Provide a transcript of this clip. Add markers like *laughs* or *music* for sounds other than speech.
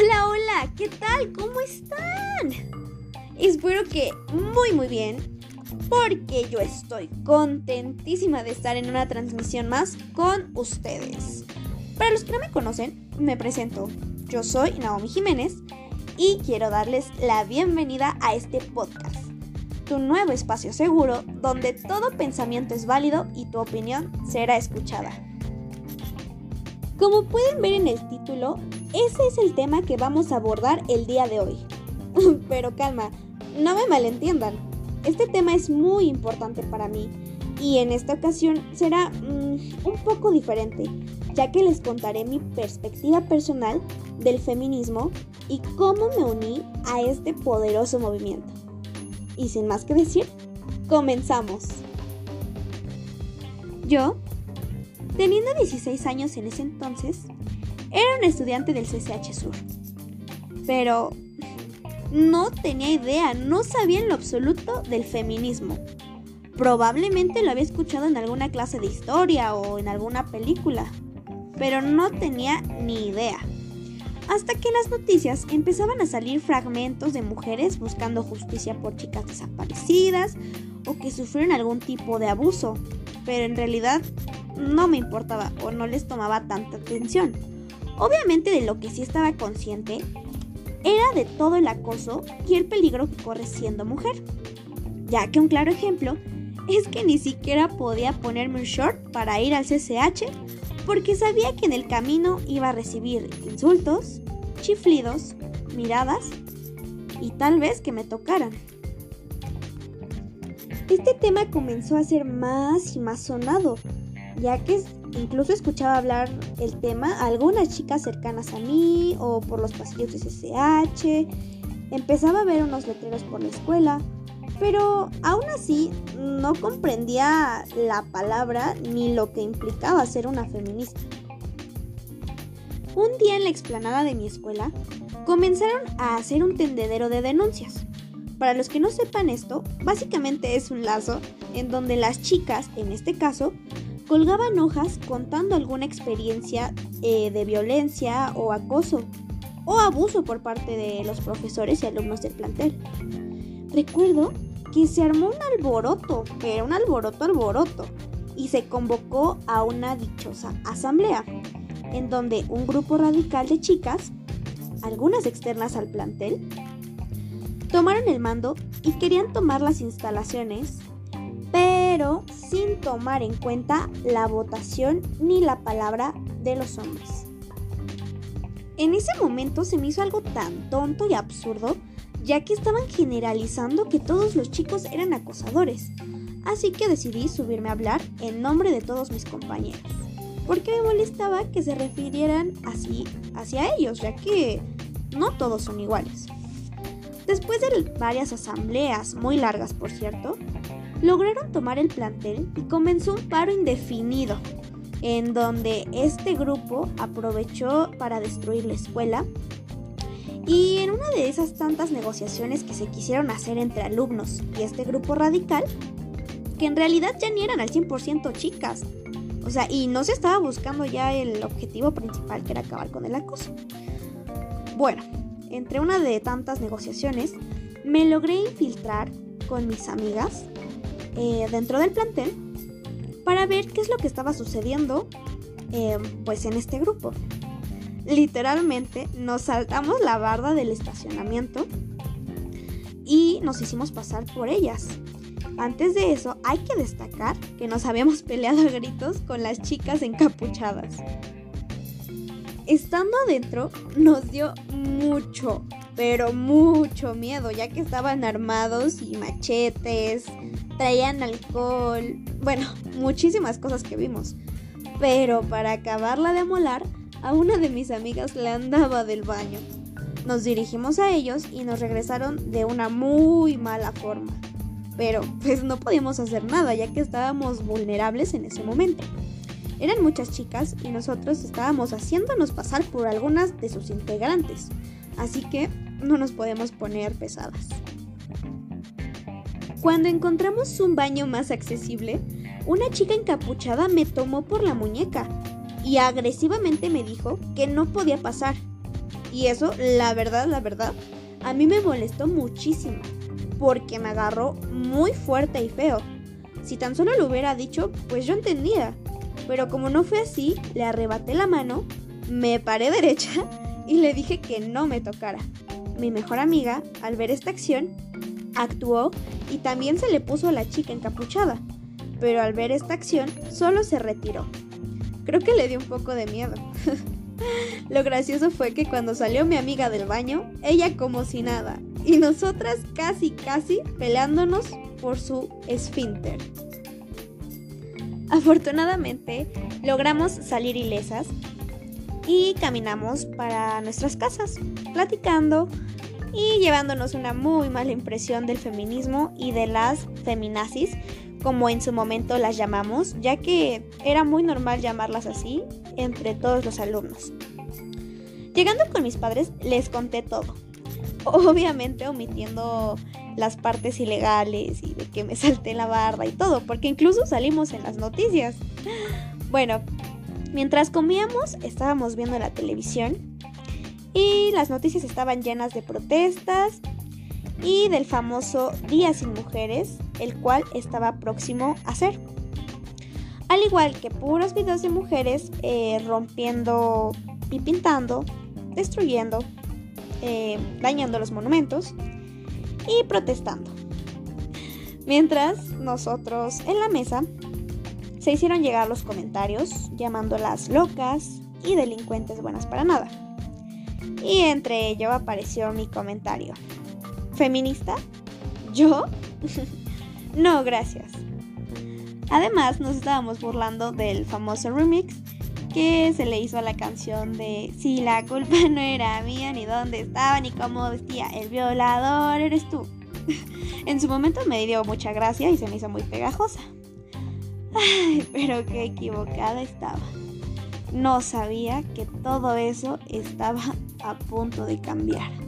Hola, hola, ¿qué tal? ¿Cómo están? Espero que muy muy bien, porque yo estoy contentísima de estar en una transmisión más con ustedes. Para los que no me conocen, me presento. Yo soy Naomi Jiménez y quiero darles la bienvenida a este podcast, tu nuevo espacio seguro donde todo pensamiento es válido y tu opinión será escuchada. Como pueden ver en el título, ese es el tema que vamos a abordar el día de hoy. *laughs* Pero calma, no me malentiendan. Este tema es muy importante para mí y en esta ocasión será mm, un poco diferente, ya que les contaré mi perspectiva personal del feminismo y cómo me uní a este poderoso movimiento. Y sin más que decir, comenzamos. Yo Teniendo 16 años en ese entonces, era un estudiante del CCH Sur. Pero no tenía idea, no sabía en lo absoluto del feminismo. Probablemente lo había escuchado en alguna clase de historia o en alguna película, pero no tenía ni idea. Hasta que en las noticias empezaban a salir fragmentos de mujeres buscando justicia por chicas desaparecidas o que sufrieron algún tipo de abuso, pero en realidad no me importaba o no les tomaba tanta atención. Obviamente de lo que sí estaba consciente era de todo el acoso y el peligro que corre siendo mujer. Ya que un claro ejemplo es que ni siquiera podía ponerme un short para ir al CCH porque sabía que en el camino iba a recibir insultos, chiflidos, miradas y tal vez que me tocaran. Este tema comenzó a ser más y más sonado ya que incluso escuchaba hablar el tema a algunas chicas cercanas a mí o por los pasillos de CCH, empezaba a ver unos letreros por la escuela, pero aún así no comprendía la palabra ni lo que implicaba ser una feminista. Un día en la explanada de mi escuela comenzaron a hacer un tendedero de denuncias. Para los que no sepan esto, básicamente es un lazo en donde las chicas, en este caso, colgaban hojas contando alguna experiencia eh, de violencia o acoso o abuso por parte de los profesores y alumnos del plantel. Recuerdo que se armó un alboroto, pero un alboroto alboroto, y se convocó a una dichosa asamblea, en donde un grupo radical de chicas, algunas externas al plantel, tomaron el mando y querían tomar las instalaciones pero tomar en cuenta la votación ni la palabra de los hombres. En ese momento se me hizo algo tan tonto y absurdo, ya que estaban generalizando que todos los chicos eran acosadores, así que decidí subirme a hablar en nombre de todos mis compañeros, porque me molestaba que se refirieran así hacia ellos, ya que no todos son iguales. Después de varias asambleas, muy largas por cierto, lograron tomar el plantel y comenzó un paro indefinido, en donde este grupo aprovechó para destruir la escuela. Y en una de esas tantas negociaciones que se quisieron hacer entre alumnos y este grupo radical, que en realidad ya ni eran al 100% chicas, o sea, y no se estaba buscando ya el objetivo principal que era acabar con el acoso. Bueno, entre una de tantas negociaciones, me logré infiltrar con mis amigas eh, dentro del plantel para ver qué es lo que estaba sucediendo eh, pues en este grupo. Literalmente nos saltamos la barda del estacionamiento y nos hicimos pasar por ellas. Antes de eso, hay que destacar que nos habíamos peleado a gritos con las chicas encapuchadas. Estando adentro, nos dio mucho, pero mucho miedo, ya que estaban armados y machetes, traían alcohol, bueno, muchísimas cosas que vimos. Pero para acabarla de molar, a una de mis amigas le andaba del baño. Nos dirigimos a ellos y nos regresaron de una muy mala forma. Pero pues no podíamos hacer nada ya que estábamos vulnerables en ese momento. Eran muchas chicas y nosotros estábamos haciéndonos pasar por algunas de sus integrantes. Así que no nos podemos poner pesadas. Cuando encontramos un baño más accesible, una chica encapuchada me tomó por la muñeca y agresivamente me dijo que no podía pasar, Y eso, la verdad, la verdad, a mí me molestó muchísimo, porque me agarró muy fuerte y feo. Si tan solo lo hubiera dicho, pues yo entendía. Pero como no fue así, le arrebaté la mano, me paré derecha y le dije que no me tocara. Mi mejor amiga, al ver esta acción, actuó y también se le puso a la chica encapuchada, pero al ver esta acción solo se retiró. Creo que le dio un poco de miedo. *laughs* Lo gracioso fue que cuando salió mi amiga del baño, ella como si nada, y nosotras casi casi peleándonos por su esfínter. Afortunadamente, logramos salir ilesas y caminamos para nuestras casas, platicando y llevándonos una muy mala impresión del feminismo y de las feminazis, como en su momento las llamamos, ya que era muy normal llamarlas así entre todos los alumnos. Llegando con mis padres les conté todo, obviamente omitiendo las partes ilegales y de que me salté la barda y todo, porque incluso salimos en las noticias. Bueno, mientras comíamos estábamos viendo la televisión y las noticias estaban llenas de protestas y del famoso Día sin Mujeres, el cual estaba próximo a ser. Al igual que puros videos de mujeres eh, rompiendo y pintando, destruyendo, eh, dañando los monumentos y protestando. Mientras nosotros en la mesa se hicieron llegar los comentarios llamándolas locas y delincuentes buenas para nada. Y entre ello apareció mi comentario. ¿Feminista? ¿Yo? *laughs* no, gracias. Además, nos estábamos burlando del famoso remix que se le hizo a la canción de Si la culpa *laughs* no era mía, ni dónde estaba, ni cómo vestía, el violador eres tú. *laughs* en su momento me dio mucha gracia y se me hizo muy pegajosa. Ay, pero qué equivocada estaba. No sabía que todo eso estaba a punto de cambiar.